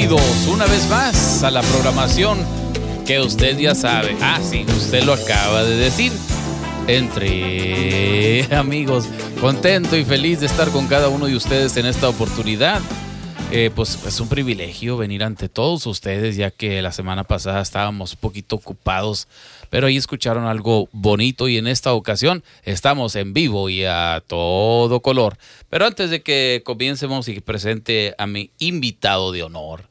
Bienvenidos una vez más a la programación que usted ya sabe. Ah, sí, usted lo acaba de decir. Entre amigos, contento y feliz de estar con cada uno de ustedes en esta oportunidad. Eh, pues es un privilegio venir ante todos ustedes, ya que la semana pasada estábamos un poquito ocupados, pero ahí escucharon algo bonito y en esta ocasión estamos en vivo y a todo color. Pero antes de que comencemos y presente a mi invitado de honor,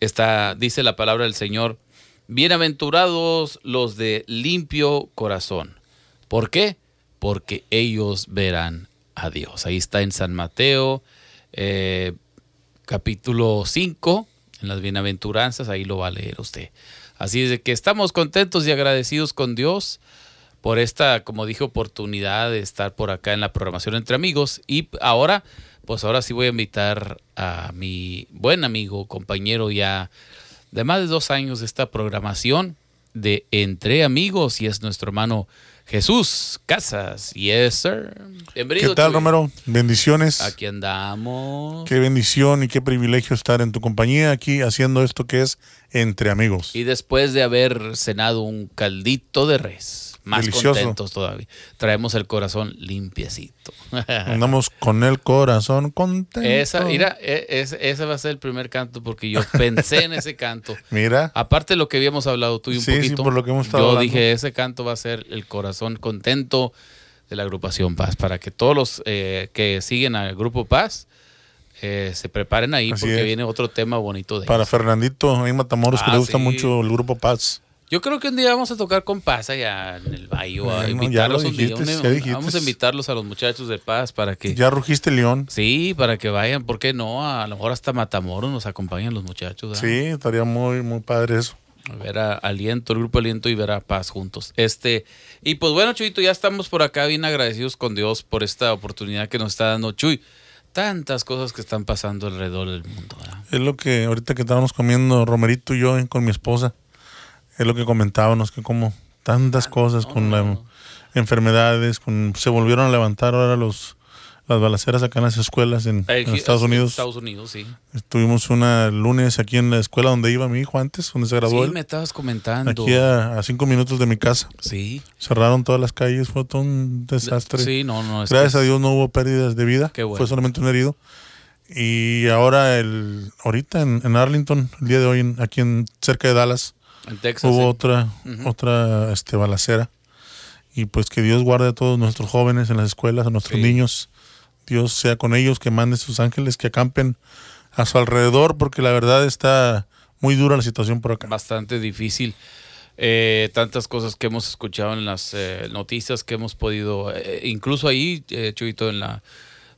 dice la palabra del Señor, bienaventurados los de limpio corazón. ¿Por qué? Porque ellos verán a Dios. Ahí está en San Mateo, eh, capítulo 5, en las bienaventuranzas, ahí lo va a leer usted. Así es que estamos contentos y agradecidos con Dios por esta, como dije, oportunidad de estar por acá en la programación entre amigos. Y ahora, pues ahora sí voy a invitar a mi buen amigo, compañero ya de más de dos años de esta programación de Entre Amigos y es nuestro hermano Jesús Casas. Yes, sir. Bienvenido. ¿Qué tal. Romero? Bendiciones. Aquí andamos. Qué bendición y qué privilegio estar en tu compañía aquí haciendo esto que es entre amigos. Y después de haber cenado un caldito de res, más Delicioso. contentos todavía. Traemos el corazón limpiecito. Andamos con el corazón contento. Esa, mira, e- es- ese va a ser el primer canto porque yo pensé en ese canto. Mira, Aparte de lo que habíamos hablado tú y un Sí, sí, poquito, por lo que hemos estado yo hablando. dije, ese canto va a ser el corazón contento de la agrupación Paz, para que todos los eh, que siguen al grupo Paz eh, se preparen ahí Así porque es. viene otro tema bonito de para ellos. Fernandito, ahí Matamoros, que Ah, le gusta sí. mucho el grupo Paz. Yo creo que un día vamos a tocar con Paz allá en el Bahía, a ya un día, un- ya vamos a invitarlos a los muchachos de Paz para que Ya rugiste León. sí, para que vayan, ¿por qué no? A lo mejor hasta Matamoros nos acompañan los muchachos. Sí, estaría muy, muy padre eso. ver a Aliento, el grupo Aliento y ver a Paz juntos. Este, y pues bueno, Chuyito, ya estamos por acá bien agradecidos con Dios por esta oportunidad que nos está dando Chuy. Tantas cosas que están pasando alrededor del mundo. ¿verdad? Es lo que ahorita que estábamos comiendo Romerito y yo con mi esposa, es lo que comentábamos, que como tantas cosas no, con no, la- no. enfermedades, con se volvieron a levantar ahora los las balaceras acá en las escuelas en, Eh, en Estados Unidos. Estados Unidos, sí. Tuvimos una lunes aquí en la escuela donde iba mi hijo antes, donde se graduó. Sí, él. me estabas comentando. Aquí a, a cinco minutos de mi casa. Sí. Cerraron todas las calles, fue todo un desastre. Sí, no, no. es Gracias que a Dios no hubo pérdidas de vida, Qué bueno. fue solamente un herido. Y ahora, el, ahorita en, en Arlington, el día de hoy, en- aquí en cerca de Dallas, En Texas. hubo sí. otra, Ujú. otra este, balacera. Y pues que Dios guarde a todos nuestros jóvenes en las escuelas, a nuestros Sí. niños. Dios sea con ellos, que mande sus ángeles, que acampen a su alrededor, porque la verdad está muy dura la situación por acá. bastante difícil. Eh, tantas cosas que hemos escuchado en las eh, noticias que hemos podido, eh, incluso ahí, eh, Chuyito, en la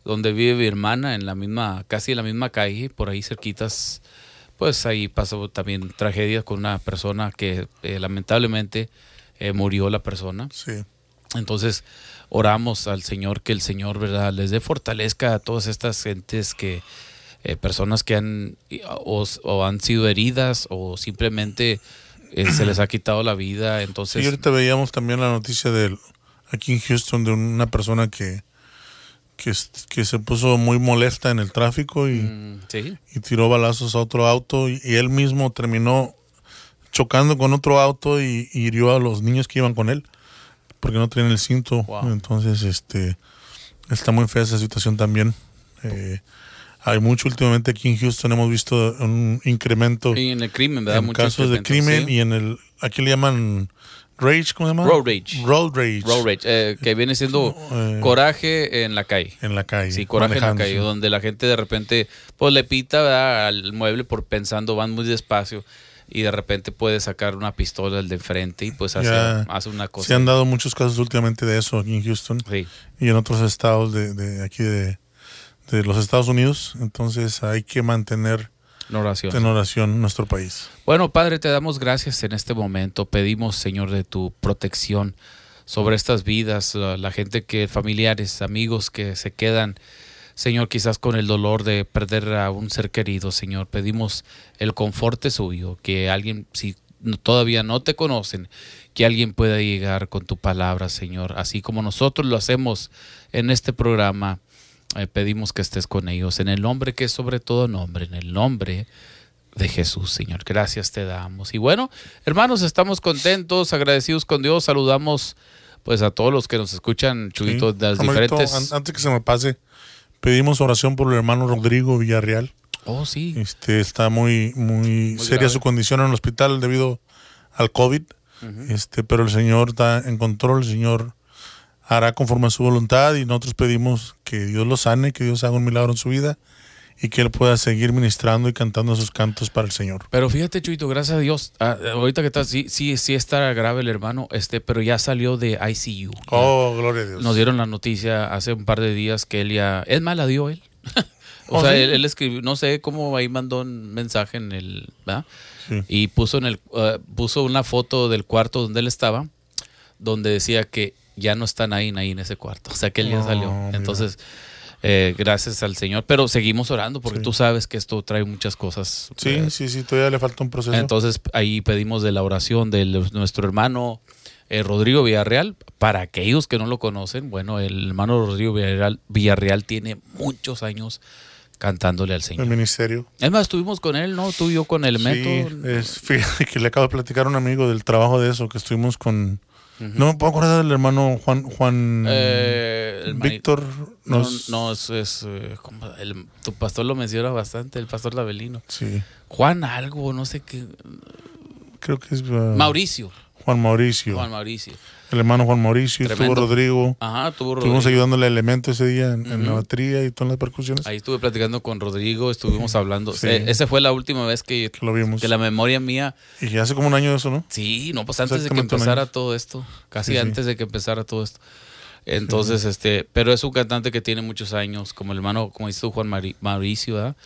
donde vive mi hermana, en la misma, casi en la misma calle, por ahí cerquitas, pues ahí pasó también tragedias con una persona que eh, lamentablemente eh, murió la persona. Sí. Entonces oramos al Señor que el Señor, ¿verdad?, les dé fortalezca a todas estas gentes que, eh, personas que han o, o han sido heridas o simplemente se les ha quitado la vida. Entonces, Sí, ahorita veíamos también la noticia de aquí en Houston de una persona que, que, que se puso muy molesta en el tráfico y, mm, sí, y tiró balazos a otro auto y, y él mismo terminó chocando con otro auto y, y hirió a los niños que iban con él porque no tenían el cinto. Wow. Entonces, este está muy fea esa situación también. Eh, hay mucho últimamente aquí en Houston hemos visto un incremento y en el crimen, ¿verdad? en Mucho casos de crimen sí. y en el aquí le llaman rage, ¿cómo se llama? Road rage. Road rage. Road rage, eh, que viene siendo Eh, coraje en la calle. en la calle. Sí, coraje en la calle, donde la gente de repente pues le pita ¿verdad? al mueble por pensando, van muy despacio y de repente puede sacar una pistola al de enfrente y pues hace, Ya hace una cosa. Se han dado muchos casos últimamente de eso aquí en Houston Sí. y en otros estados de, de aquí de, de los Estados Unidos. Entonces hay que mantener En oración. en oración nuestro país. Bueno, Padre, te damos gracias en este momento. Pedimos, Señor, de tu protección sobre estas vidas, la gente que, familiares, amigos que se quedan, Señor, quizás con el dolor de perder a un ser querido, Señor. Pedimos el conforte suyo, que alguien, si todavía no te conocen, que alguien pueda llegar con tu palabra, Señor, así como nosotros lo hacemos en este programa. Eh, pedimos que estés con ellos en el nombre que es sobre todo nombre, en el nombre de Jesús, Señor. Gracias te damos. Y bueno, hermanos, estamos contentos, agradecidos con Dios. Saludamos pues a todos los que nos escuchan, Chuyito, Sí. de las diferentes... an- antes que se me pase, pedimos oración por el hermano Rodrigo Villarreal. Oh, sí. Este está muy, muy, seria grave. su condición en el hospital debido al COVID. Este, pero el Señor está en control, el Señor hará conforme a su voluntad y nosotros pedimos que Dios lo sane, que Dios haga un milagro en su vida y que él pueda seguir ministrando y cantando sus cantos para el Señor. Pero fíjate, Chuito, gracias a Dios. ah, ahorita que está, sí, sí, sí está grave el hermano, este, pero ya salió de ICU. Ya. Oh, gloria a Dios. Nos dieron la noticia hace un par de días que él ya. Es más, la dio él. o ¿Oh, sea, sí? él, él escribió, no sé cómo ahí mandó un mensaje en el. ¿verdad? Sí. Y puso, en el, eh, puso una foto del cuarto donde él estaba, donde decía que ya no están ahí, ahí en ese cuarto. O sea, que él ya Oh, salió. mira. Entonces, eh, gracias al Señor. Pero seguimos orando porque Sí. tú sabes que esto trae muchas cosas. Sí, eh, sí, sí, todavía le falta un proceso. entonces ahí pedimos de la oración de nuestro hermano eh, Rodrigo Villarreal. Para aquellos que no lo conocen, bueno, el hermano Rodrigo Villarreal, Villarreal tiene muchos años cantándole al el Señor. ministerio. Es más, estuvimos con él, ¿no? Tú y yo con Elemento. Sí, es, fíjate que le acabo de platicar a un amigo del trabajo de eso, que estuvimos con... No me puedo acordar del hermano Juan... Juan Eh, Víctor... No, no, es, es, eh. El- tu pastor lo menciona bastante, el pastor Labelino. Sí, Juan algo, no sé qué. creo que es... uh, Mauricio. Juan Mauricio. Juan Mauricio. El hermano Juan Mauricio. Tremendo. Estuvo Rodrigo. Ajá, tuvo Estuvimos Rodrigo. ayudándole al elemento ese día en, en la batería y todas las percusiones. Ahí estuve platicando con Rodrigo, estuvimos hablando. Sí. Eh, esa fue la última vez que, lo vimos. que la memoria mía. Y hace como un año de eso, ¿no? Sí, no, pues antes de que empezara todo esto. Casi Sí, sí. antes de que empezara todo esto. Entonces, este, pero es un cantante que tiene muchos años, como el hermano, como dices tú, Juan Mari- Mauricio, ¿verdad?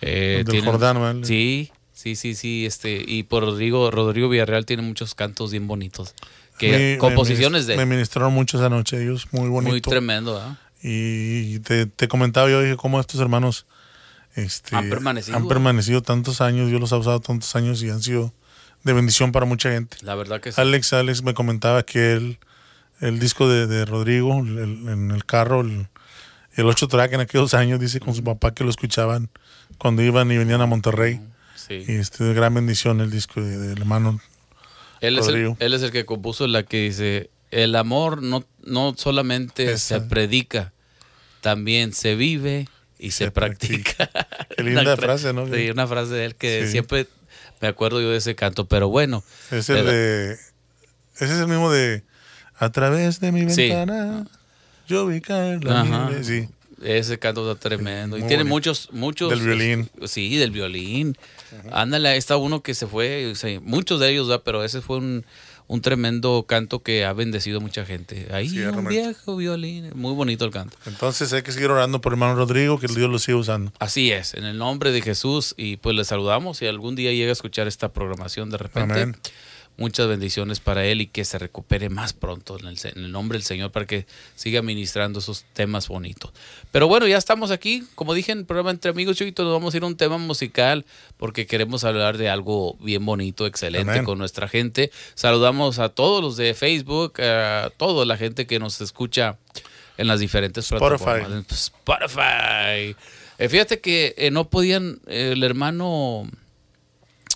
Eh, Del tiene- Jordán, ¿vale? Sí, sí, sí, sí, este, y por Rodrigo, Rodrigo Villarreal tiene muchos cantos bien bonitos. Que Me- me composiciones minis- de Me él, ministraron mucho esa noche, ellos, muy bonito. muy tremendo, ¿verdad? Y te, te comentaba yo, dije, cómo estos hermanos este, Han permanecido. han permanecido tantos años, Dios los ha usado tantos años y han sido de bendición para mucha gente. La verdad que sí. Alex, Alex me comentaba que el, el disco de, de Rodrigo el- en el carro, el, el 8 track en aquellos años, dice con su papá que lo escuchaban cuando iban y venían a Monterrey. Sí. Y este, de gran bendición el disco de- del hermano. Él es, el, él es el que compuso la que dice, el amor no, no solamente Esa. se predica, también se vive y se, Se practica. Qué linda frase, ¿no? Sí, una frase de él que Sí. siempre me acuerdo yo de ese canto, pero bueno, Es el de. Ese es el mismo de. A través de mi Sí. ventana, yo vi caer la nieve. Sí. Ese canto está tremendo. y tiene bonito. muchos, muchos... Del violín. Sí, del violín. Ándale, está uno que se fue, muchos de ellos, ¿verdad? pero ese fue un, un tremendo canto que ha bendecido a mucha gente. Ahí Sí, un viejo violín, muy bonito el canto. Entonces hay que seguir orando por el hermano Rodrigo, que Dios lo siga usando. Así es, en el nombre de Jesús y pues le saludamos si algún día llega a escuchar esta programación de repente. Amén. Muchas bendiciones para él y que se recupere más pronto en el, se- en el nombre del Señor para que siga ministrando esos temas bonitos. Pero bueno, ya estamos aquí, como dije en el programa Entre Amigos, Chiquito, nos vamos a ir a un tema musical porque queremos hablar de algo bien bonito, excelente Amén. con nuestra gente. Saludamos a todos los de Facebook, a toda la gente que nos escucha en las diferentes Spotify. plataformas. Spotify. Eh, fíjate que eh, no podían, eh, el hermano,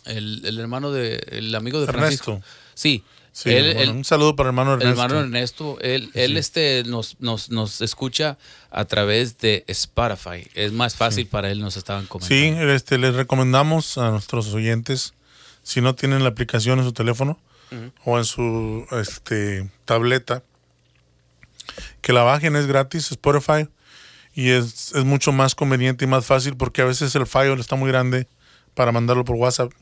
el, el hermano de, el amigo de Francisco. Ernesto. Sí, Sí, él, bueno, él- un saludo para el hermano el Ernesto. hermano Ernesto, él, él este, nos, nos, nos escucha a través de Spotify. Es más fácil para él, nos estaban comentando. Sí, este, les recomendamos a nuestros oyentes, si no tienen la aplicación en su teléfono o en su este, tableta, que la bajen, es gratis, Spotify, y es, es mucho más conveniente y más fácil porque a veces el file está muy grande para mandarlo por WhatsApp.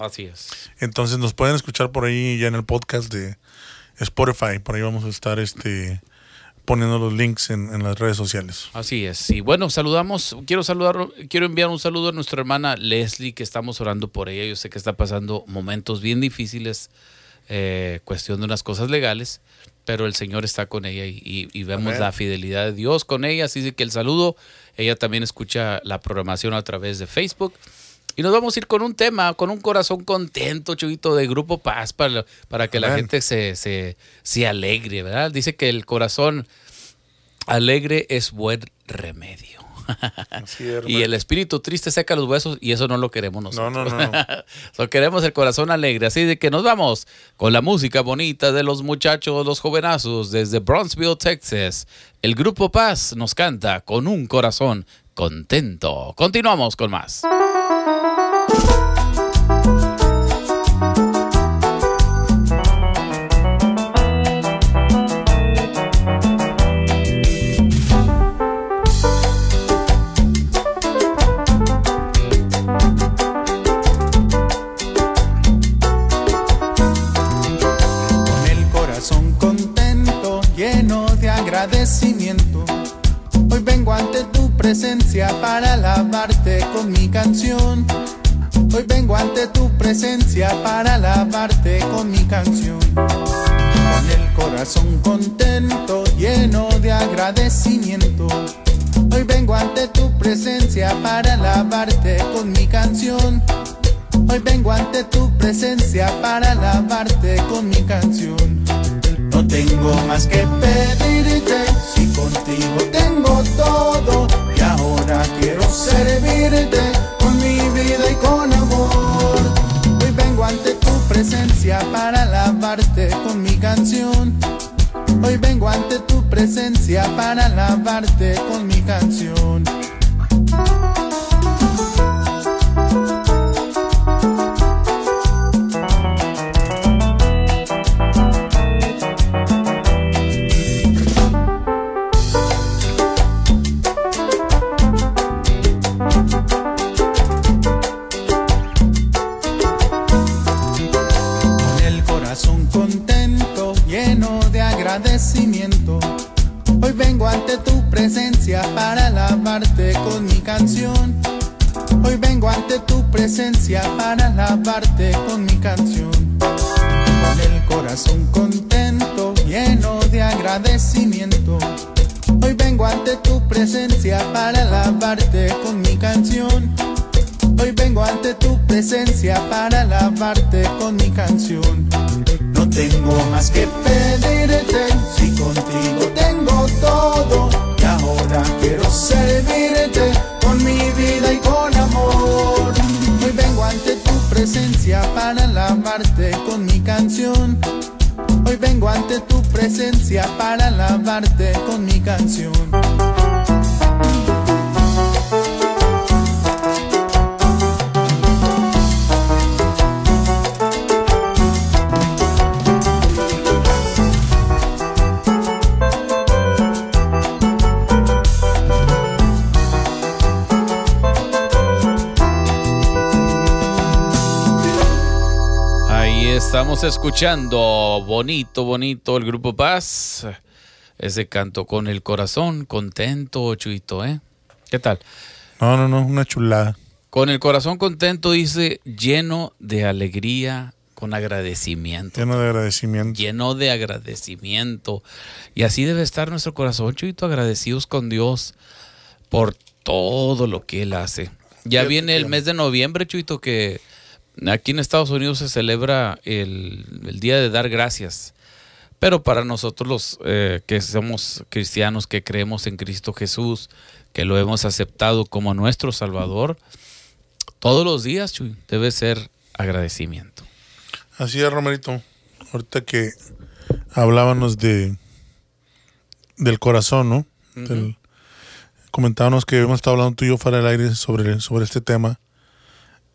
Así es. Entonces nos pueden escuchar por ahí ya en el podcast de Spotify, por ahí vamos a estar este, poniendo los links en, en las redes sociales. Así es. Y bueno, saludamos, quiero saludar, quiero enviar un saludo a nuestra hermana Leslie, que estamos orando por ella. Yo sé que está pasando momentos bien difíciles, eh, cuestión de unas cosas legales, pero el Señor está con ella y, y- y vemos Amén. la fidelidad de Dios con ella. Así que el saludo, ella también escucha la programación a través de Facebook. Y nos vamos a ir con un tema, con un corazón contento, chuvito, de Grupo Paz, para, para que la gente se, se, se alegre, ¿verdad? Dice que el corazón alegre es buen remedio. y el espíritu triste seca los huesos y eso no lo queremos nosotros. No, no, no. no. queremos el corazón alegre. Así de que nos vamos con la música bonita de los muchachos, los jovenazos desde Bronzeville, Texas. El grupo Paz nos canta con un corazón contento. Continuamos con más. Hoy vengo ante tu presencia para alabarte con mi canción. Hoy vengo ante tu presencia para alabarte con mi canción. Con el corazón contento, lleno de agradecimiento. Hoy vengo ante tu presencia para alabarte con mi canción. Hoy vengo ante tu presencia para alabarte con mi canción. Tengo más que pedirte, si contigo tengo todo. Y ahora quiero servirte con mi vida y con amor. Hoy vengo ante tu presencia para alabarte con mi canción. Hoy vengo ante tu presencia para alabarte con mi canción. El corazón contento, lleno de agradecimiento. Hoy vengo ante tu presencia para alabarte con mi canción. Hoy vengo ante tu presencia para alabarte con mi canción. No tengo más que pedirte, para alabarte con mi canción. Estamos escuchando bonito, bonito el grupo Paz. Ese canto con el corazón contento, Chuito, ¿eh? ¿Qué tal? No, no, no, una chulada. Con el corazón contento dice lleno de alegría, con agradecimiento. Lleno de agradecimiento. Lleno de agradecimiento. Y así debe estar nuestro corazón, Chuito, agradecidos con Dios por todo lo que Él hace. Ya viene el mes de noviembre, Chuito, que Aquí en Estados Unidos se celebra el, Día de Dar Gracias. Pero para nosotros los eh, que somos cristianos, que creemos en Cristo Jesús, que lo hemos aceptado como nuestro Salvador, todos los días, Chuy, debe ser agradecimiento. Así es, Romerito. Ahorita que hablábamos de del corazón, ¿no? comentábamos que hemos estado hablando tú y yo fuera del aire sobre, sobre este tema.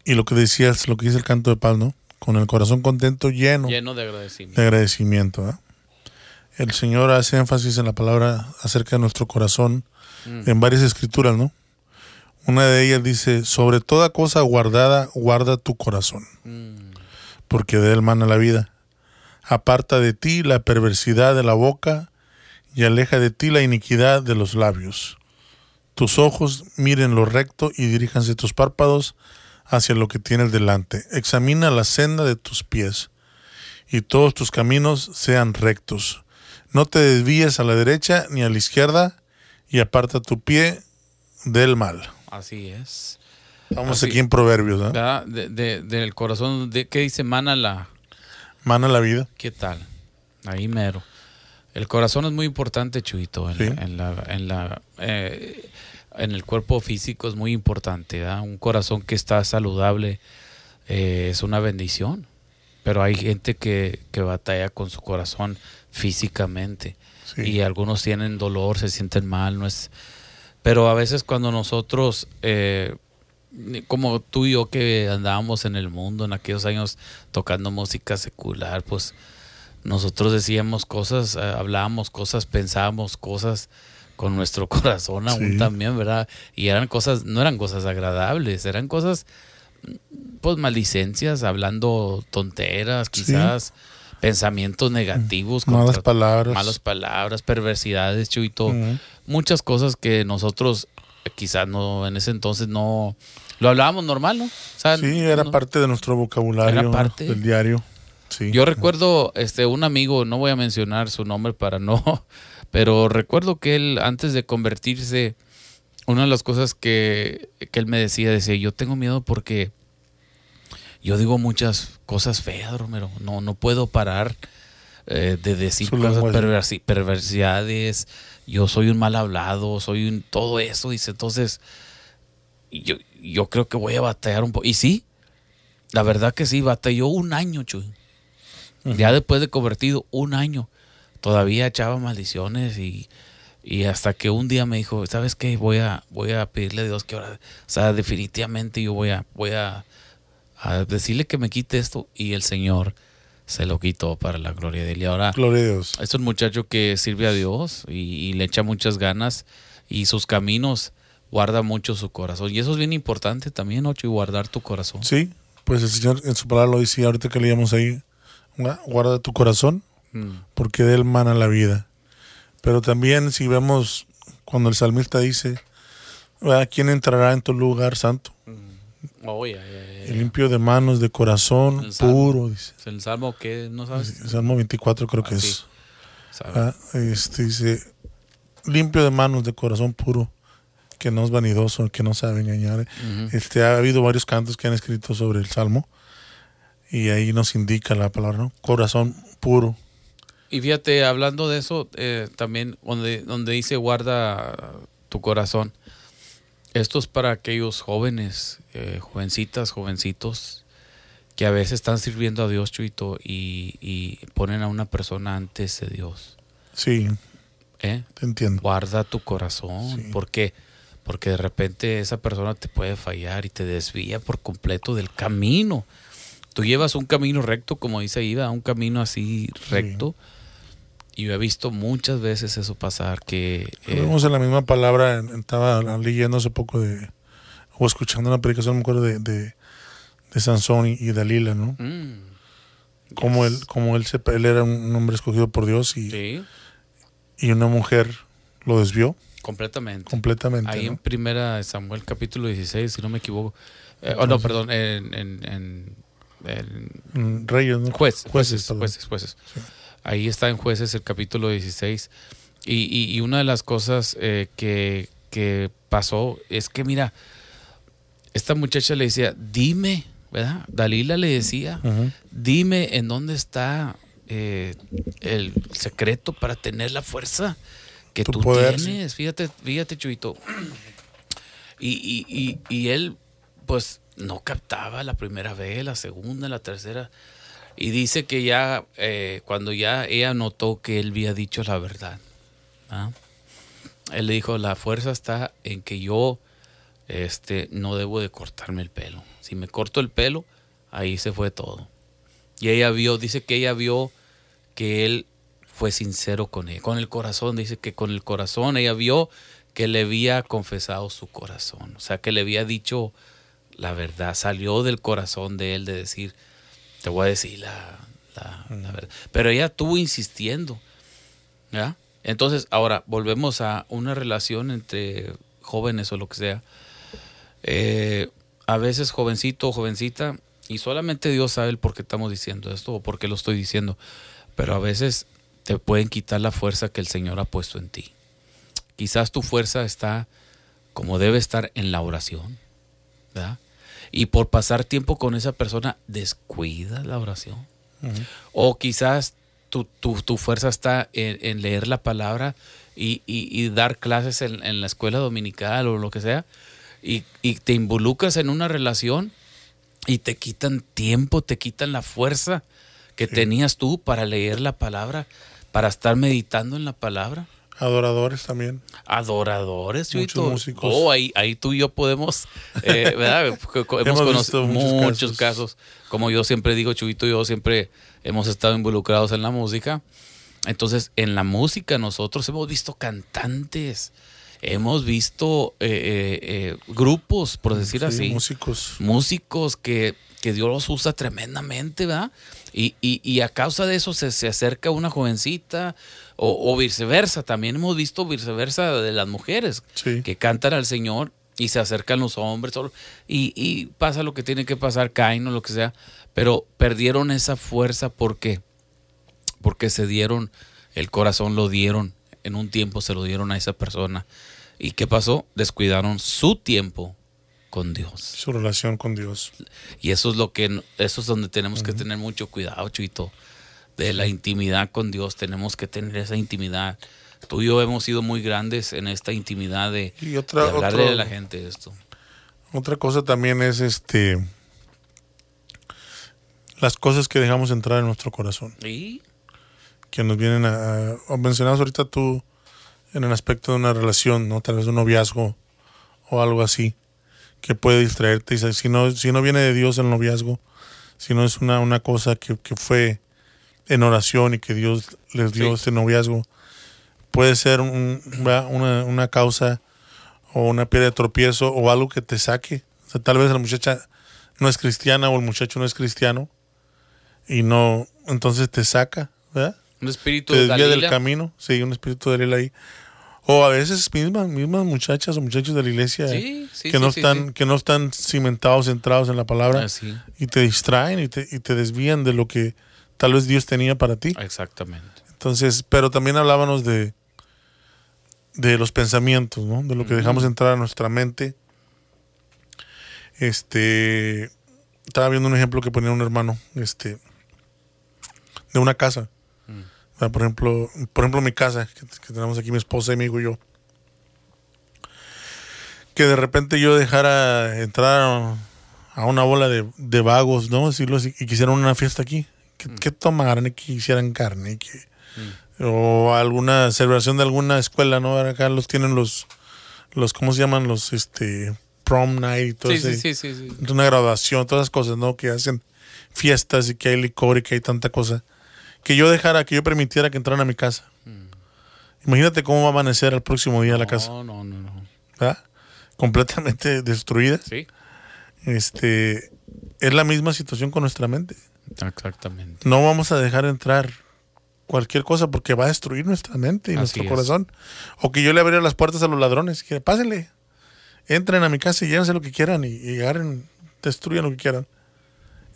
Y lo que decías, lo que dice el canto de paz, ¿no? Con el corazón contento lleno. Lleno de agradecimiento. De agradecimiento, El Señor hace énfasis en la palabra acerca de nuestro corazón mm. en varias escrituras, ¿no? Una de ellas dice, sobre toda cosa guardada, guarda tu corazón, mm. porque de él mana la vida. Aparta de ti la perversidad de la boca y aleja de ti la iniquidad de los labios. Tus ojos miren lo recto y diríjanse tus párpados hacia lo que tienes delante. Examina la senda de tus pies y todos tus caminos sean rectos. No te desvíes a la derecha ni a la izquierda y aparta tu pie del mal. Así es. Vamos aquí en Proverbios. del corazón, de, ¿qué dice? Mana la... Mana la vida. ¿Qué tal? Ahí mero. El corazón es muy importante, Chuito. En, la, en la, eh, en el cuerpo físico es muy importante. ¿verdad? Un corazón que está saludable eh, es una bendición. Pero hay gente que, que batalla con su corazón físicamente. Sí. Y algunos tienen dolor, se sienten mal. no es Pero a veces cuando nosotros, eh, como tú y yo que andábamos en el mundo en aquellos años tocando música secular, pues nosotros decíamos cosas, eh, hablábamos cosas, pensábamos cosas con nuestro corazón aún Sí. también, ¿verdad? Y eran cosas, no eran cosas agradables, eran cosas, pues maldicencias, hablando tonteras, Sí. quizás pensamientos negativos, Malas contra- palabras. malas palabras, perversidades, chuito, muchas cosas que nosotros quizás no en ese entonces no lo hablábamos normal, ¿no? O sea, Sí, era no- parte de nuestro vocabulario Era parte. del diario. Sí. Yo recuerdo este un amigo, no voy a mencionar su nombre para no, pero recuerdo que él antes de convertirse una de las cosas que, que él me decía, decía, yo tengo miedo porque yo digo muchas cosas feas, Romero. No, no puedo parar eh, de decir Su cosas perversi- perversidades. Yo soy un mal hablado, soy un todo eso. Dice, entonces, yo, yo creo que voy a batallar un poco. Y sí, la verdad que sí, batalló un año, Chuy. Ya después de convertido, un año. Todavía echaba maldiciones y, y hasta que un día me dijo, ¿sabes qué? Voy a, voy a pedirle a Dios que ahora, o sea, definitivamente yo voy a, voy a, a decirle que me quite esto. Y el Señor se lo quitó para la gloria de Él. Y ahora Gloria a Dios. es un muchacho que sirve a Dios y, y le echa muchas ganas y sus caminos guarda mucho su corazón. Y eso es bien importante también, Ocho, y guardar tu corazón. Sí, pues el Señor en su palabra lo dice ahorita que leíamos ahí. "Gua- Guarda tu corazón Mm. porque de él mana la vida. Pero también si vemos cuando el salmista dice, "¿A ¿quién entrará en tu lugar santo? Oh, El ya. limpio de manos, de corazón, El puro, dice. ¿Es el salmo que no sabes? Salmo 24 creo que Ah, sí. es. Ah, este dice, limpio de manos, de corazón puro, que no es vanidoso, que no sabe engañar. Este, ha habido varios cantos que han escrito sobre el Salmo y ahí nos indica la palabra, ¿no? Corazón puro. Y fíjate, hablando de eso, eh, también donde, donde dice guarda tu corazón, esto es para aquellos jóvenes, eh, jovencitas, jovencitos, que a veces están sirviendo a Dios, Chuito, y, y ponen a una persona antes de Dios. Sí, ¿eh? te entiendo. Guarda tu corazón, Sí. ¿por qué? Porque de repente esa persona te puede fallar y te desvía por completo del camino. Tú llevas un camino recto, como dice Ida, un camino así recto. Yo he visto muchas veces eso pasar, que... eh, Vemos en la misma palabra, estaba leyendo hace poco de, o escuchando una predicación, me acuerdo, de, de, de Sansón y, y Dalila, ¿no? mm, Como él, como él, se, él era un hombre escogido por Dios y, sí, y una mujer lo desvió completamente. completamente. Ahí en primera Samuel capítulo 16, si no me equivoco. Eh, oh, no, perdón, en, en- en- en Mm, Reyes, ¿no? Jueces, Jueces, jueces, jueces, jueces. Sí. Ahí está en jueces el capítulo 16. Y, y- y una de las cosas eh, que, que pasó es que, mira, esta muchacha le decía, dime, ¿verdad? Dalila le decía, dime en dónde está eh, el secreto para tener la fuerza que Tu tú tienes. Fíjate, fíjate, Chuito. Y, y, y, y él, pues, no captaba la primera vez, la segunda, la tercera. Y dice que ya, eh, cuando ya ella notó que él había dicho la verdad, ¿ah? él le dijo, la fuerza está en que yo este, no debo de cortarme el pelo. Si me corto el pelo, ahí se fue todo. Y ella vio, dice que ella vio que él fue sincero con él, con el corazón, dice que con el corazón ella vio que le había confesado su corazón, o sea, que le había dicho la verdad, salió del corazón de él de decir, te voy a decir la, verdad. Pero ella estuvo insistiendo, ¿ya? Entonces, ahora volvemos a una relación entre jóvenes o lo que sea. Eh, a veces jovencito o jovencita, y solamente Dios sabe el por qué estamos diciendo esto o por qué lo estoy diciendo, pero a veces te pueden quitar la fuerza que el Señor ha puesto en ti. Quizás tu fuerza está como debe estar en la oración, ¿verdad? Y por pasar tiempo con esa persona, descuidas la oración. O quizás tu, tu- tu fuerza está en, en leer la palabra y, y- y dar clases en, en la escuela dominical o lo que sea, y, y te involucras en una relación y te quitan tiempo, te quitan la fuerza que tenías tú para leer la palabra, para estar meditando en la palabra. Adoradores también. Adoradores, Muchos Chuyito. músicos. Oh, ahí, ahí tú y yo podemos, eh, ¿verdad? Hemos, conocido muchos, muchos casos. Como yo siempre digo, Chuyito y yo siempre hemos estado involucrados en la música. Entonces, en la música nosotros hemos visto cantantes, hemos visto eh, eh, eh, grupos, por decir Sí, así Músicos. músicos que, que Dios los usa tremendamente, ¿verdad? Y, y, y a causa de eso se, se acerca una jovencita o, o viceversa. También hemos visto viceversa de las mujeres Sí. que cantan al Señor y se acercan los hombres y, y pasa lo que tiene que pasar, caen o lo que sea, pero perdieron esa fuerza porque porque se dieron el corazón lo dieron en un tiempo se lo dieron a esa persona y qué pasó descuidaron su tiempo con Dios Su relación con Dios. y eso es lo que eso es donde tenemos que tener mucho cuidado, Chuito. De la intimidad con Dios, tenemos que tener esa intimidad. Tú y yo hemos sido muy grandes en esta intimidad de, Y otra- de hablarle a la gente esto. Otra cosa también es este las cosas que dejamos entrar en nuestro corazón, Y que nos vienen a, a- mencionabas ahorita tú en el aspecto de una relación, ¿no? Tal vez un noviazgo o algo así, que puede distraerte. Y si- si no, si no viene de Dios el noviazgo, si no es una, una cosa que, que fue en oración y que Dios les dio Sí. este noviazgo, puede ser un- una, una causa o una piedra de tropiezo o algo que te saque. O sea, tal vez la muchacha no es cristiana o el muchacho no es cristiano y no, entonces te saca, ¿verdad? un espíritu te de desvía del Dalila. camino, sí, un espíritu de él ahí. O a veces mismas, mismas muchachas o muchachos de la iglesia Sí, sí, que, sí, no están, que no están cimentados, centrados en la palabra Así, y te distraen y te, y te desvían de lo que tal vez Dios tenía para ti. exactamente. Entonces, pero también hablábamos de, de los pensamientos, ¿no? De lo que dejamos entrar a nuestra mente. Este, estaba viendo un ejemplo que ponía un hermano, este, de una casa. O sea, por ejemplo, por ejemplo mi casa, que, que tenemos aquí mi esposa y mi hijo y yo. Que de repente yo dejara entrar a, a una bola de, de vagos, ¿no? Decirlo así, y quisieran una fiesta aquí. Que, que tomaran y que hicieran carne. y que, O alguna celebración de alguna escuela, ¿no? Acá los tienen los, los ¿cómo se llaman? Los, este, prom night y todo Sí, ese- sí, sí, sí, sí. una graduación, todas esas cosas, ¿no? Que hacen fiestas y que hay licor y que hay tanta cosa. Que yo dejara, que yo permitiera que entraran a mi casa. Imagínate cómo va a amanecer el próximo día la casa, No, no, no, no. ¿verdad? Completamente destruida. Sí, Este, es la misma situación con nuestra mente. Exactamente. No vamos a dejar entrar cualquier cosa porque va a destruir nuestra mente y Así nuestro es. corazón. O que yo le abriera las puertas a los ladrones. Que pásenle, entren a mi casa y llévense lo que quieran y, y agarren, destruyan lo que quieran.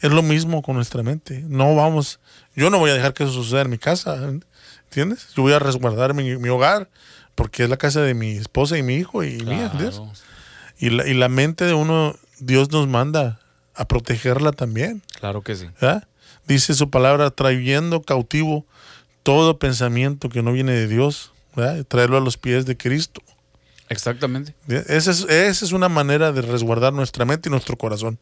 Es lo mismo con nuestra mente. No vamos, yo no voy a dejar que eso suceda en mi casa, ¿entiendes? Yo voy a resguardar mi, mi hogar porque es la casa de mi esposa y mi hijo y mía, ¿entiendes? Claro, Y la, y la mente de uno, Dios nos manda a protegerla también. claro que sí. ¿verdad? Dice su palabra, trayendo cautivo todo pensamiento que no viene de Dios, ¿verdad? Traerlo a los pies de Cristo. Exactamente. Esa es, esa es una manera de resguardar nuestra mente y nuestro corazón.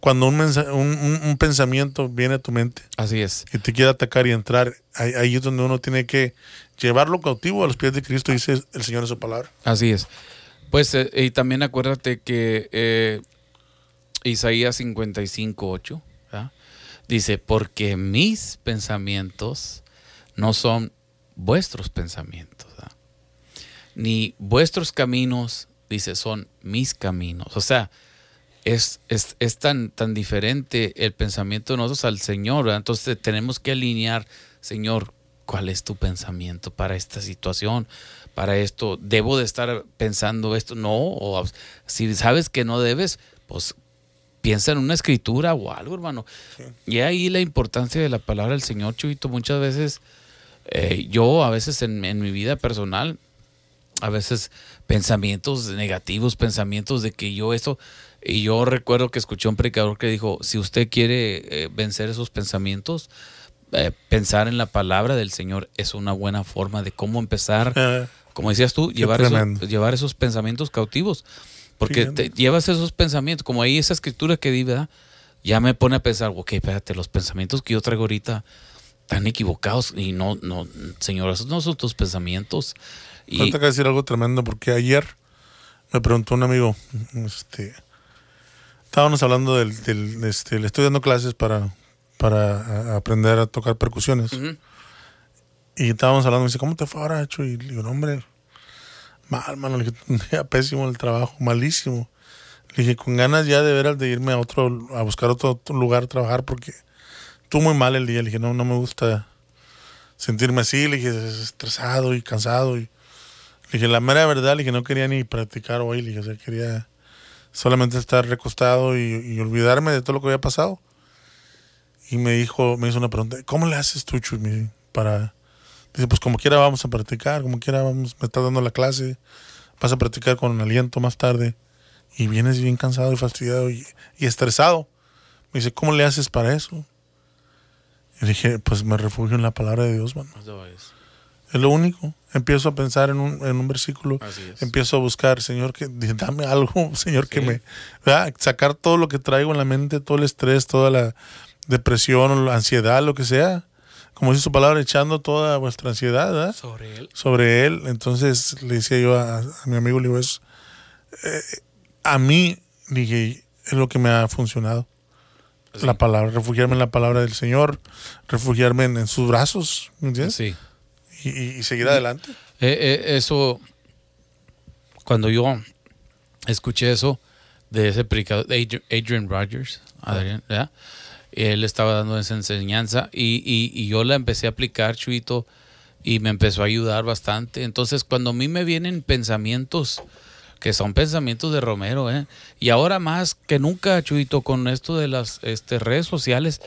Cuando un, mensa- un, un- un pensamiento viene a tu mente Así es. y te quiere atacar y entrar, ahí, ahí es donde uno tiene que llevarlo cautivo a los pies de Cristo, dice el Señor en su palabra. Así es. Pues, eh, y también acuérdate que eh, Isaías 55, 8, ¿verdad? dice, porque mis pensamientos no son vuestros pensamientos, ¿verdad? ni vuestros caminos, dice, son mis caminos. O sea, es, es, es tan, tan diferente el pensamiento de nosotros al Señor, entonces tenemos que alinear, Señor, ¿cuál es tu pensamiento para esta situación? Para esto, ¿debo de estar pensando esto? No, o si sabes que no debes, pues piensa en una escritura o algo, hermano. Y ahí la importancia de la palabra del Señor, Chubito, muchas veces, eh, yo a veces en, en mi vida personal, a veces pensamientos negativos, pensamientos de que yo esto, y yo recuerdo que escuché a un predicador que dijo, si usted quiere eh, vencer esos pensamientos, eh, pensar en la palabra del Señor es una buena forma de cómo empezar como decías tú, llevar esos, llevar esos pensamientos cautivos. Porque te llevas esos pensamientos, como ahí esa escritura que di, ¿verdad? Ya me pone a pensar, ok, espérate, los pensamientos que yo traigo ahorita están equivocados y no, no, señor, esos no son tus pensamientos. Y... Falta que decir algo tremendo porque ayer me preguntó un amigo, este, estábamos hablando del, este, le estoy dando clases para, para aprender a tocar percusiones. Y estábamos hablando, me dice, ¿cómo te fue ahora, hecho? Y le digo, hombre, mal, mano, le dije, pésimo el trabajo, malísimo. Le dije, con ganas ya de veras de irme a otro, a buscar otro, lugar a trabajar porque estuvo muy mal el día. Le dije, no, no me gusta sentirme así. Le dije, estresado y cansado. Y le dije, la mera verdad, le dije, no quería ni practicar hoy. Le dije, o sea, quería solamente estar recostado y, olvidarme de todo lo que había pasado. Y me dijo, me hizo una pregunta, ¿cómo le haces tú, Chuy, para Dice, pues como quiera vamos a practicar, como quiera vamos, me está dando la clase, vas a practicar con aliento más tarde y vienes bien cansado y fastidiado y, estresado. Me dice, ¿cómo le haces para eso? Y dije, pues me refugio en la palabra de Dios, mano. Es. es lo único. Empiezo a pensar en un, en un versículo. Empiezo a buscar, Señor, que dame algo, Señor, que me... ¿verdad? Sacar todo lo que traigo en la mente, todo el estrés, toda la depresión, la ansiedad, lo que sea como dice su palabra, echando toda vuestra ansiedad sobre él. Sobre él. Entonces le decía yo a, mi amigo, le digo, es, eh, a mí, dije, es lo que me ha funcionado. La palabra, refugiarme en la palabra del Señor, refugiarme en, sus brazos, ¿me entiendes? Sí. Y, seguir adelante. Eh, eh, eso, cuando yo escuché eso de ese predicador, Adrian Rogers, Adrian, ¿verdad? Él estaba dando esa enseñanza y, y, yo la empecé a aplicar, Chuito, y me empezó a ayudar bastante. Entonces, cuando a mí me vienen pensamientos, que son pensamientos de Romero, ¿eh? y ahora más que nunca, Chuito, con esto de las este, redes sociales,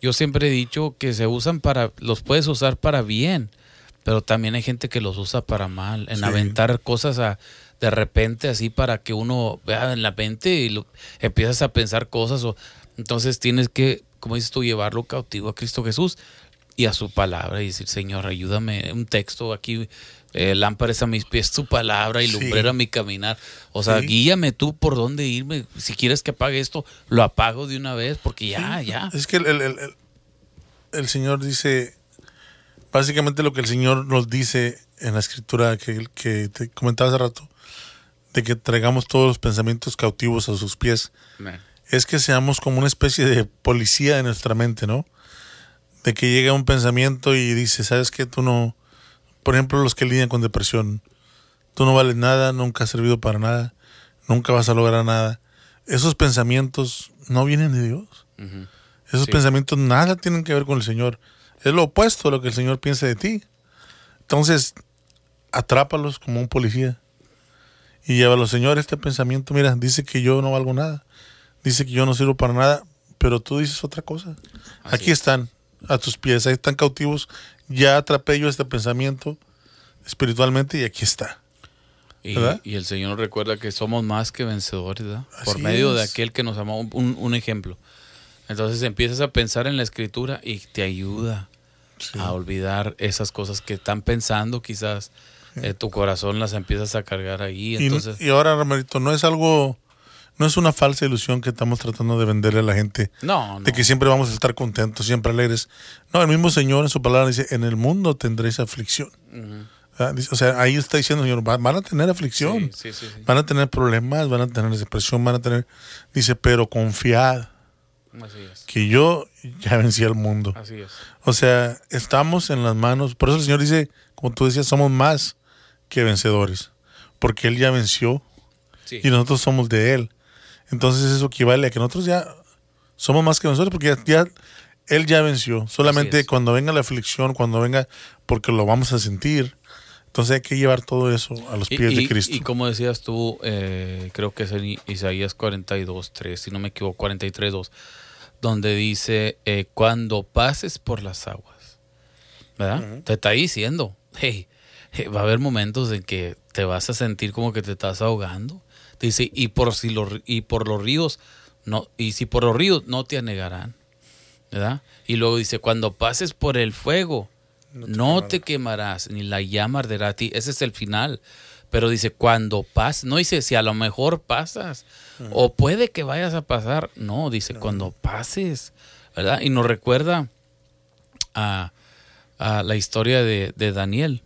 yo siempre he dicho que se usan para, los puedes usar para bien, pero también hay gente que los usa para mal, en aventar cosas a, de repente así para que uno vea en la mente y lo, empiezas a pensar cosas o entonces tienes que, como dices tú, llevarlo cautivo a Cristo Jesús y a su palabra y decir, Señor, ayúdame. Un texto aquí, eh, lámparas a mis pies, tu palabra y lumbrera mi caminar. O sea, guíame tú por dónde irme. Si quieres que apague esto, lo apago de una vez porque ya, ya. Es que el, Señor dice, básicamente lo que el Señor nos dice en la escritura que, que te comentaba hace rato, de que traigamos todos los pensamientos cautivos a sus pies es que seamos como una especie de policía de nuestra mente, ¿no? De que llega un pensamiento y dice, ¿sabes qué? Tú no, por ejemplo, los que lidian con depresión, tú no vales nada, nunca has servido para nada, nunca vas a lograr nada. Esos pensamientos no vienen de Dios. Esos pensamientos nada tienen que ver con el Señor. Es lo opuesto a lo que el Señor piensa de ti. Entonces, atrápalos como un policía y llévalos, Señor, este pensamiento, mira, dice que yo no valgo nada dice que yo no sirvo para nada, pero tú dices otra cosa. Aquí están, a tus pies, ahí están cautivos. Ya atrapé yo este pensamiento espiritualmente y aquí está. Y, y, el Señor nos recuerda que somos más que vencedores, ¿verdad? Por medio de aquel que nos amó, un, ejemplo. Entonces empiezas a pensar en la escritura y te ayuda a olvidar esas cosas que están pensando, quizás eh, tu corazón las empiezas a cargar ahí. Entonces... Y, y ahora, Romerito, no es algo no es una falsa ilusión que estamos tratando de venderle a la gente. No, De que siempre vamos a estar contentos, siempre alegres. No, el mismo Señor en su palabra dice, en el mundo tendréis aflicción. Ah, o sea, ahí está diciendo, Señor, van a tener aflicción. Sí, sí, sí, van a tener problemas, van a tener depresión, van a tener... Dice, pero confiad. Así es. Que yo ya vencí al mundo. Así es. O sea, estamos en las manos. Por eso el Señor dice, como tú decías, somos más que vencedores. Porque Él ya venció. Y nosotros somos de Él. Entonces eso equivale a que nosotros ya somos más que nosotros porque ya, Él ya venció. Solamente cuando venga la aflicción, cuando venga, porque lo vamos a sentir. Entonces hay que llevar todo eso a los pies de Cristo. Y como decías tú, eh, creo que es en Isaías 42, 3, si no me equivoco, 43, 2, donde dice, eh, cuando pases por las aguas, ¿verdad? Te está diciendo, hey, va a haber momentos en que te vas a sentir como que te estás ahogando Dice, y por, si los, y por los ríos, no, y si por los ríos no te anegarán. ¿Verdad? Y luego dice, cuando pases por el fuego, no te, quemarás, ni la llama arderá a ti. Ese es el final. Pero dice, cuando pases, no dice si a lo mejor pasas, o puede que vayas a pasar. No, dice, cuando pases, ¿verdad? Y nos recuerda a, la historia de, Daniel,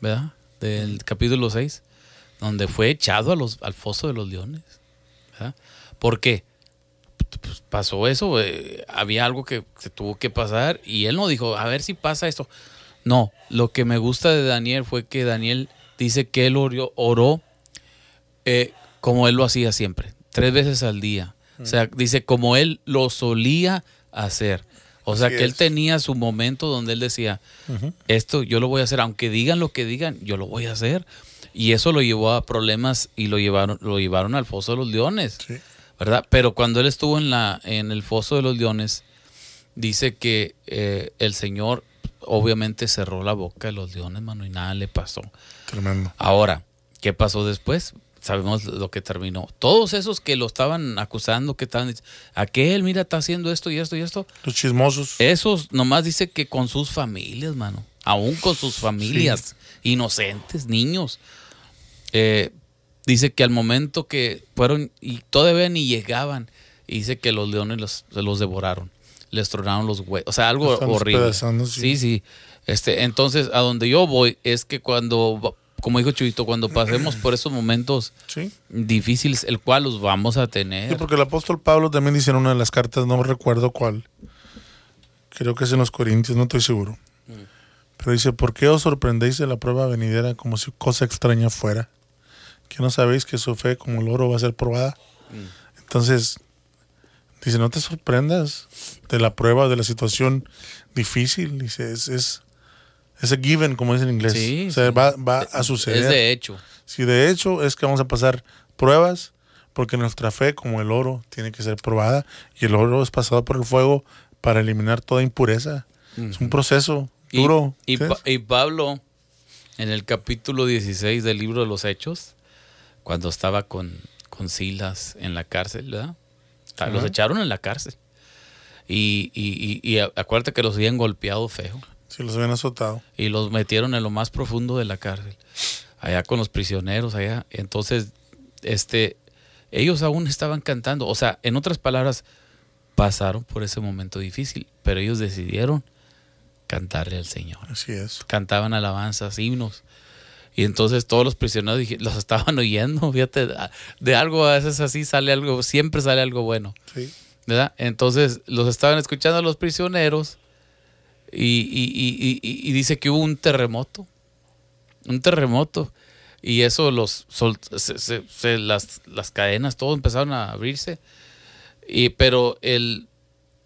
¿verdad? Del capítulo 6, donde fue echado a los, al foso de los leones. ¿verdad? ¿Por qué? Pues pasó eso, eh, había algo que se tuvo que pasar y él no dijo, a ver si pasa esto. No, lo que me gusta de Daniel fue que Daniel dice que él oró, eh, como él lo hacía siempre, tres veces al día. O sea, dice como él lo solía hacer. O sea, que él tenía su momento donde él decía, esto yo lo voy a hacer, aunque digan lo que digan, yo lo voy a hacer. Y eso lo llevó a problemas y lo llevaron, lo llevaron al foso de los leones. ¿Verdad? Pero cuando él estuvo en, la, en el foso de los leones, dice que eh, el Señor obviamente cerró la boca de los leones, mano, y nada le pasó. Tremendo. Ahora, ¿qué pasó después? Sabemos lo que terminó. Todos esos que lo estaban acusando, que estaban aquel, mira, está haciendo esto y esto y esto. Los chismosos. Esos nomás dice que con sus familias, mano. Aún con sus familias. Inocentes, niños. Eh, dice que al momento que fueron, y todavía ni llegaban, dice que los leones los, los devoraron. Les tronaron los huesos. O sea, algo horrible. Sí. sí, Este, entonces, a donde yo voy es que cuando, como dijo Chuito, cuando pasemos por esos momentos difíciles, el cual los vamos a tener. Sí, porque el apóstol Pablo también dice en una de las cartas, no recuerdo cuál, creo que es en los Corintios, no estoy seguro. Mm. Pero dice, ¿por qué os sorprendéis de la prueba venidera como si cosa extraña fuera? Que no sabéis que su fe como el oro va a ser probada. Mm. Entonces, Dice, no te sorprendas de la prueba, de la situación difícil. Dice, es, es, es a given, como dice en inglés. Sí, o sea, va, va a suceder. Es de hecho. Sí, de hecho es que vamos a pasar pruebas porque nuestra fe, como el oro, tiene que ser probada y el oro es pasado por el fuego para eliminar toda impureza. Es un proceso duro. Y, y, Pablo, en el capítulo 16 del libro de los Hechos, cuando estaba con, con Silas en la cárcel, ¿verdad? Los echaron en la cárcel. Y, y, y, acuérdate que los habían golpeado feo. Sí, los habían azotado. Y los metieron en lo más profundo de la cárcel. Allá con los prisioneros, allá. Entonces, este, ellos aún estaban cantando. O sea, en otras palabras, pasaron por ese momento difícil, pero ellos decidieron cantarle al Señor. Así es. Cantaban alabanzas, himnos. Y entonces todos los prisioneros los estaban oyendo, fíjate, de algo a veces así sale algo, siempre sale algo bueno. Sí. ¿Verdad? Entonces los estaban escuchando los prisioneros y, dice que hubo un terremoto, un terremoto. Y eso los las, las, cadenas, todo empezaron a abrirse. Y, pero el,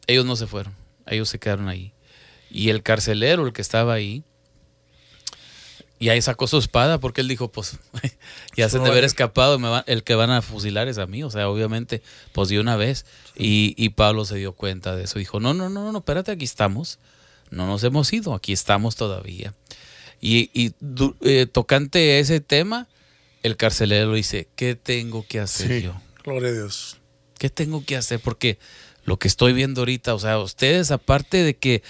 ellos no se fueron, ellos se quedaron ahí. Y el carcelero, el que estaba ahí, y ahí sacó su espada porque él dijo, pues ya se de haber escapado, me el que van a fusilar es a mí, o sea, obviamente, pues de una vez. Y, Pablo se dio cuenta de eso, dijo, no, no, no, no, espérate, aquí estamos, no nos hemos ido, aquí estamos todavía. Y, y eh, tocante ese tema, el carcelero dice, ¿qué tengo que hacer yo? Gloria a Dios. ¿Qué tengo que hacer? Porque lo que estoy viendo ahorita, o sea, ustedes aparte de que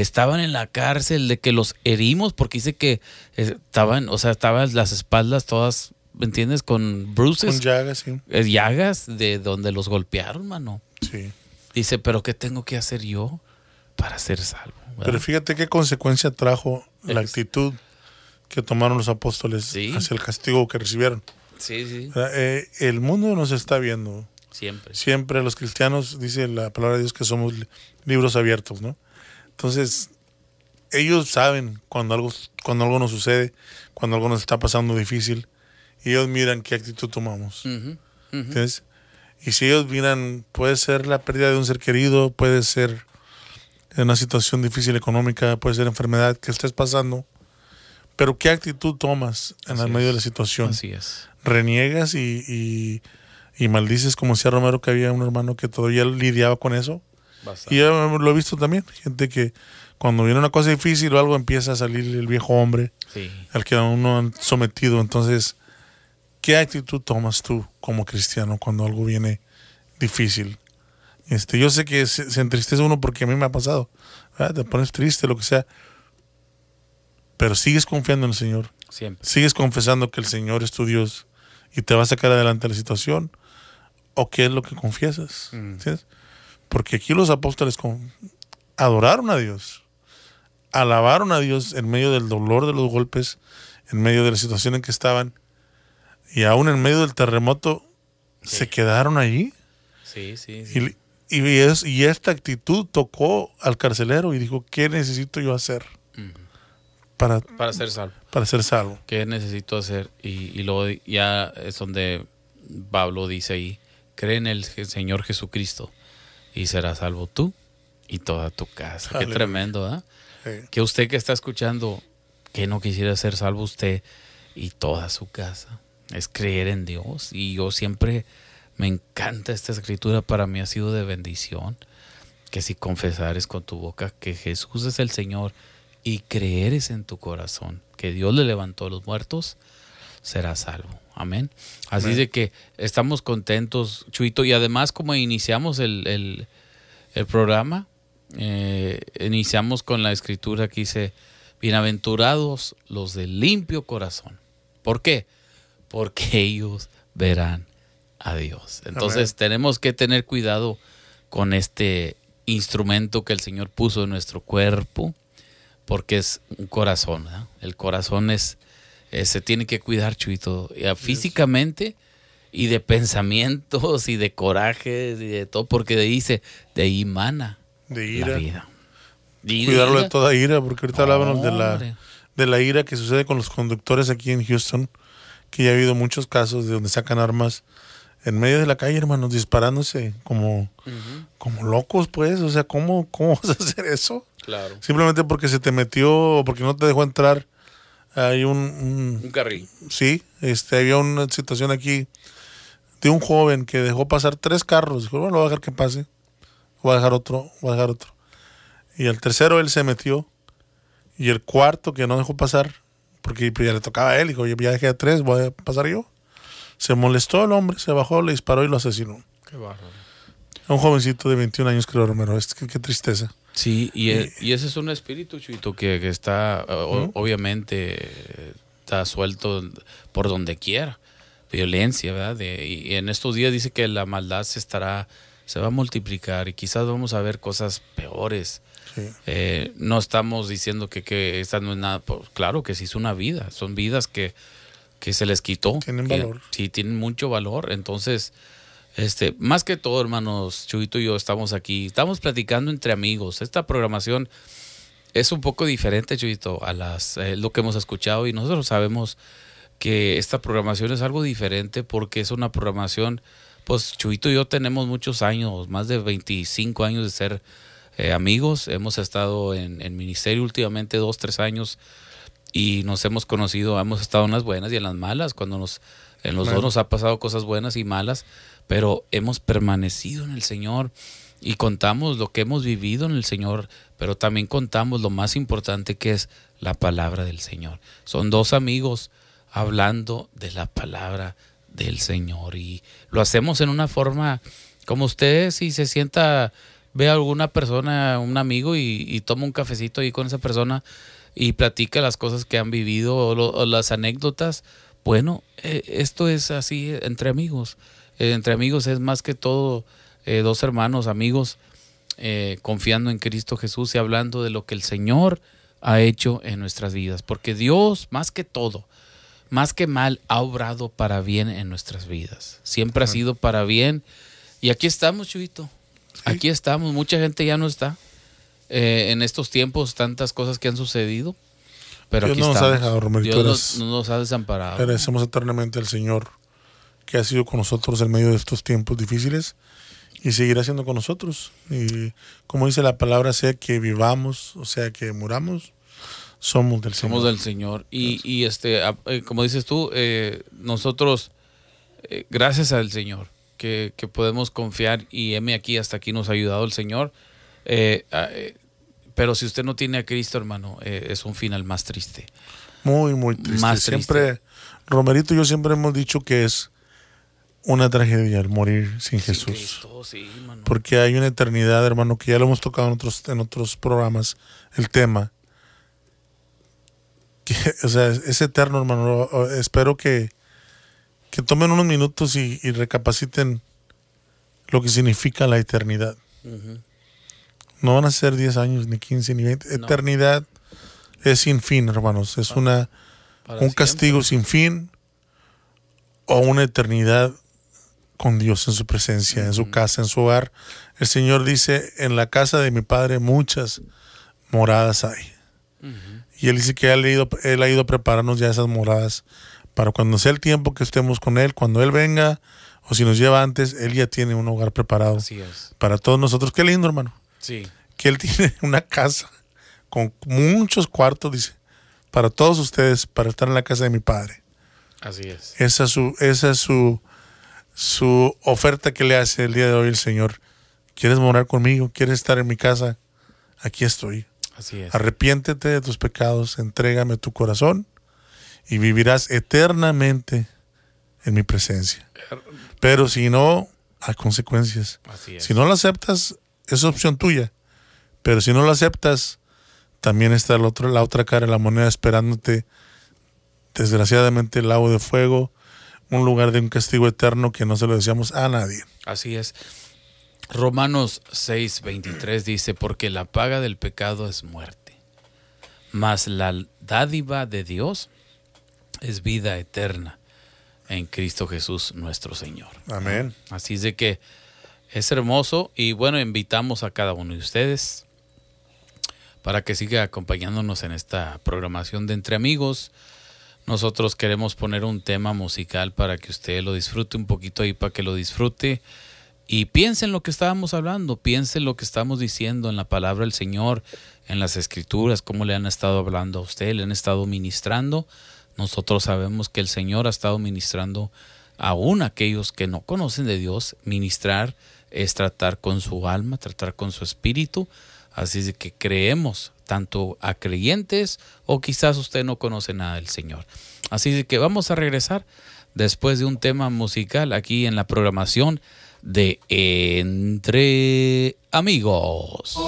estaban en la cárcel, de que los herimos, porque dice que estaban, o sea, estaban las espaldas todas, ¿me entiendes? Con bruces. Con llagas, sí. Eh, llagas de donde los golpearon, mano. Sí. Dice, pero ¿qué tengo que hacer yo para ser salvo? Pero fíjate qué consecuencia trajo la actitud que tomaron los apóstoles hacia el castigo que recibieron. Sí, sí. Eh, el mundo nos está viendo. Siempre. Siempre los cristianos, dice la palabra de Dios, que somos libros abiertos, ¿no? Entonces, ellos saben cuando algo, cuando algo nos sucede, cuando algo nos está pasando difícil, y ellos miran qué actitud tomamos. Y si ellos miran, puede ser la pérdida de un ser querido, puede ser una situación difícil económica, puede ser enfermedad que estés pasando, pero ¿qué actitud tomas en el medio de la situación? Así es. ¿Reniegas y, y maldices como decía Romero que había un hermano que todavía lidiaba con eso? Y yo lo he visto también, gente que cuando viene una cosa difícil o algo empieza a salir el viejo hombre al que uno han sometido. Entonces, ¿qué actitud tomas tú como cristiano cuando algo viene difícil? Este, yo sé que se, entristece uno porque a mí me ha pasado. Te pones triste, lo que sea. pero sigues confiando en el Señor. Siempre. Sigues confesando que el Señor es tu Dios y te va a sacar adelante la situación. ¿O qué es lo que confiesas? Mm. ¿Entiendes? Porque aquí los apóstoles con- adoraron a Dios, alabaron a Dios en medio del dolor de los golpes, en medio de la situación en que estaban, y aún en medio del terremoto, se quedaron allí. Sí, sí, sí. Y, y, es- y esta actitud tocó al carcelero y dijo, ¿qué necesito yo hacer para, Para ser salvo. para ser salvo? ¿Qué necesito hacer? Y, y luego ya es donde Pablo dice ahí, cree en el Señor Jesucristo y serás salvo tú y toda tu casa. Qué tremendo, ¿ah? Eh, Que usted que está escuchando, que no quisiera ser salvo usted y toda su casa. Es creer en Dios. Y yo siempre me encanta esta escritura, para mí ha sido de bendición. Que si confesares con tu boca que Jesús es el Señor y creeres en tu corazón que Dios le levantó a los muertos, serás salvo. Amén. Así Amén. de que estamos contentos, Chuito. Y además, como iniciamos el, el- el programa, eh, iniciamos con la escritura que dice, bienaventurados los de limpio corazón. ¿Por qué? Porque ellos verán a Dios. Entonces Amén. tenemos que tener cuidado con este instrumento que el Señor puso en nuestro cuerpo, porque es un corazón. El corazón es, eh, se tiene que cuidar, Chuito, eh, físicamente y de pensamientos y de corajes y de todo, porque de ahí se, de ahí mana de la ira. vida. Y Cuidarlo de ira. toda ira, porque ahorita hablábamos de la, de la ira que sucede con los conductores aquí en Houston, que ya ha habido muchos casos de donde sacan armas en medio de la calle, hermanos, disparándose como, como locos, pues. O sea, ¿cómo, ¿cómo vas a hacer eso? Claro. Simplemente porque se te metió o porque no te dejó entrar. Hay un, un- Un carril. sí, este, había una situación aquí de un joven que dejó pasar tres carros. Dijo, bueno, voy a dejar que pase. Voy a dejar otro, voy a dejar otro. Y el tercero él se metió. Y el cuarto que no dejó pasar, porque pues, ya le tocaba a él, dijo, ya dejé a tres, voy a pasar yo. Se molestó el hombre, se bajó, le disparó y lo asesinó. Qué bárbaro. Un jovencito de 21 años, creo, Romero. Es, qué, qué tristeza. Sí, y, e- y ese es un espíritu, Chuito, que, que está, eh, o- obviamente, eh, está suelto por donde quiera. Violencia, ¿verdad? De- y en estos días dice que la maldad se estará, se va a multiplicar y quizás vamos a ver cosas peores. Sí. Eh, no estamos diciendo que, que esta no es nada, pues, claro que sí es una vida, son vidas que, que se les quitó. Tienen que- valor. Sí, tienen mucho valor. Entonces, este, más que todo, hermanos, Chuito y yo estamos aquí, estamos platicando entre amigos. Esta programación es un poco diferente, Chuito, a las eh, lo que hemos escuchado y nosotros sabemos que esta programación es algo diferente porque es una programación, pues Chuito y yo tenemos muchos años, más de 25 años de ser eh, amigos, hemos estado en, en ministerio últimamente dos, tres años y nos hemos conocido, hemos estado en las buenas y en las malas, cuando nos, en los Bueno. dos nos ha pasado cosas buenas y malas, pero hemos permanecido en el Señor y contamos lo que hemos vivido en el Señor, pero también contamos lo más importante que es la palabra del Señor. Son dos amigos hablando de la palabra del Señor y lo hacemos en una forma como usted si se sienta ve a alguna persona, un amigo y, toma un cafecito ahí con esa persona y platica las cosas que han vivido o, las anécdotas. Bueno, eh, esto es así entre amigos. Eh, entre amigos es más que todo eh, dos hermanos, amigos, eh, confiando en Cristo Jesús y hablando de lo que el Señor ha hecho en nuestras vidas. Porque Dios, más que todo, más que mal, ha obrado para bien en nuestras vidas. Siempre ha sido para bien. Y aquí estamos, Chuito. Aquí estamos. Mucha gente ya no está. Eh, en estos tiempos, tantas cosas que han sucedido. Pero Dios aquí no nos ha estamos. dejado, Romerito, Dios no nos ha desamparado. Agradecemos eternamente al Señor que ha sido con nosotros en medio de estos tiempos difíciles y seguirá siendo con nosotros. Y como dice la palabra, sea que vivamos o sea que muramos, somos del Señor. Somos del Señor. Y, y este, a- eh, como dices tú, eh, nosotros, eh, gracias al Señor, que, que podemos confiar y heme aquí, hasta aquí nos ha ayudado el Señor. Eh, ah, eh, pero si usted no tiene a Cristo, hermano, eh, es un final más triste. Muy, muy triste. Más triste. Siempre, Romerito y yo siempre hemos dicho que es una tragedia el morir sin Sin Jesús. Cristo, sí, hermano. Porque hay una eternidad, hermano, que ya lo hemos tocado en otros, en otros programas, el tema. que, o sea, es eterno, hermano. Espero que, que tomen unos minutos y, recapaciten lo que significa la eternidad. No van a ser 10 años, ni 15, ni 20. Eternidad es sin fin, hermanos. Es una, un castigo sin fin o una eternidad con Dios en su presencia, en su casa, en su hogar. El Señor dice, en la casa de mi Padre muchas moradas hay. Y Él dice que él ha, ido, él ha ido a prepararnos ya esas moradas para cuando sea el tiempo que estemos con Él, cuando Él venga o si nos lleva antes, Él ya tiene un hogar preparado para todos nosotros. Qué lindo, hermano. Sí. Que Él tiene una casa con muchos cuartos, dice, para todos ustedes, para estar en la casa de mi Padre. Así es. Esa es su, esa es su, su oferta que le hace el día de hoy el Señor. ¿Quieres morar conmigo? ¿Quieres estar en mi casa? Aquí estoy. Así es. Arrepiéntete de tus pecados, entrégame tu corazón y vivirás eternamente en mi presencia. Pero si no, hay consecuencias. Así es. Si no lo aceptas, es opción tuya. Pero si no lo aceptas, también está el otro, la otra cara de la moneda esperándote desgraciadamente el lago de fuego, un lugar de un castigo eterno que no se lo deseamos a nadie. Así es. Romanos 6:23 dice, porque la paga del pecado es muerte, mas la dádiva de Dios es vida eterna en Cristo Jesús nuestro Señor. Amén. Así es de que es hermoso y bueno, invitamos a cada uno de ustedes para que siga acompañándonos en esta programación de Entre Amigos. Nosotros queremos poner un tema musical para que usted lo disfrute un poquito ahí, para que lo disfrute y piense en lo que estábamos hablando, piense en lo que estamos diciendo en la palabra del Señor, en las escrituras, cómo le han estado hablando a usted, le han estado ministrando. Nosotros sabemos que el Señor ha estado ministrando aún a aquellos que no conocen de Dios. Ministrar es tratar con su alma, tratar con su espíritu. Así es que creemos tanto a creyentes o quizás usted no conoce nada del Señor. Así que vamos a regresar después de un tema musical aquí en la programación de Entre Amigos.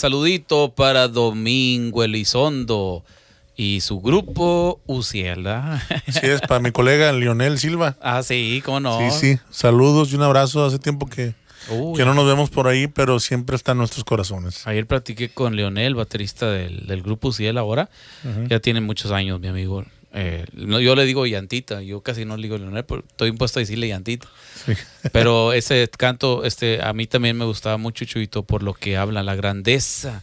Saludito para Domingo Elizondo y su grupo Uciela. Sí, es para mi colega Lionel Silva. ah, sí, cómo no. Sí, sí. Saludos y un abrazo. Hace tiempo que, Uy, que no nos vemos por ahí, pero siempre está en nuestros corazones. Ayer platiqué con Leonel, baterista del, del grupo Uciel ahora. Ya tiene muchos años, mi amigo. Eh, no, yo le digo llantita, yo casi no le digo Leonel, pero estoy impuesto a decirle llantita. Sí. Pero ese canto, este, a mí también me gustaba mucho, Chuito, por lo que habla, la grandeza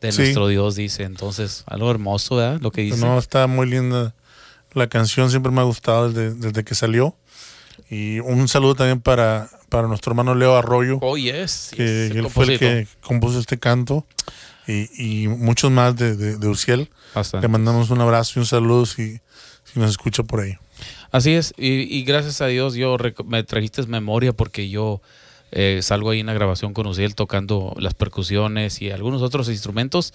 de Sí. nuestro Dios, dice. Entonces, algo hermoso, ¿verdad? Lo que dice. No, está muy linda. La canción siempre me ha gustado desde, desde que salió. Y un saludo también para, para nuestro hermano Leo Arroyo, Oh, yes. que yes, él fue el que compuso este canto. Y, y muchos más de, de, de Uciel. Bastante. Le mandamos un abrazo y un saludo si, si nos escucha por ahí. Así es, y, y gracias a Dios yo me trajiste memoria porque yo eh, salgo ahí en la grabación con Uciel tocando las percusiones y algunos otros instrumentos.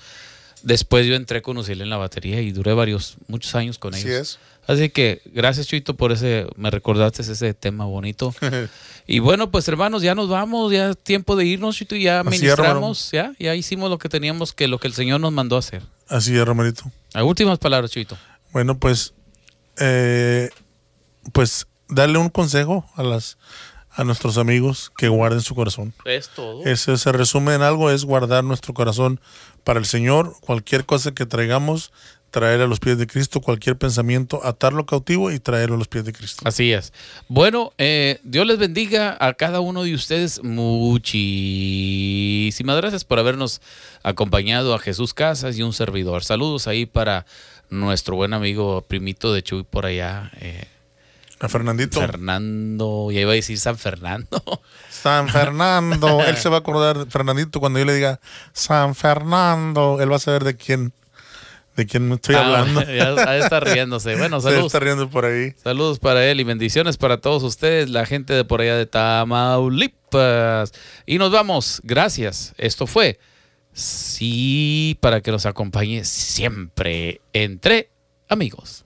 Después yo entré con Uciel en la batería y duré varios, muchos años con ellos. Así es. Así que gracias Chuito por ese, me recordaste ese tema bonito. y bueno, pues hermanos, ya nos vamos, ya es tiempo de irnos, Chuito, ya ministramos, ya, ya hicimos lo que teníamos que, lo que el Señor nos mandó a hacer. Así es, Romerito. Las últimas palabras, Chuito. Bueno, pues, eh, pues darle un consejo a las a nuestros amigos que guarden su corazón. Es todo. Ese se resume en algo, es guardar nuestro corazón para el Señor. Cualquier cosa que traigamos, traer a los pies de Cristo. Cualquier pensamiento, atarlo cautivo y traerlo a los pies de Cristo. Así es. Bueno, eh, Dios les bendiga a cada uno de ustedes. Muchísimas gracias por habernos acompañado a Jesús Casas y un servidor. Saludos ahí para nuestro buen amigo primito de Chuy por allá, eh, A Fernandito. Fernando. Ya iba a decir San Fernando. San Fernando. Él se va a acordar, Fernandito, cuando yo le diga San Fernando. Él va a saber de quién, de quién me estoy Ah, hablando. ya estar riéndose. Bueno, Se saludos. está riendo por ahí. Saludos para él y bendiciones para todos ustedes, la gente de por allá de Tamaulipas. Y nos vamos. Gracias. Esto fue Sí para que nos acompañe siempre entre amigos.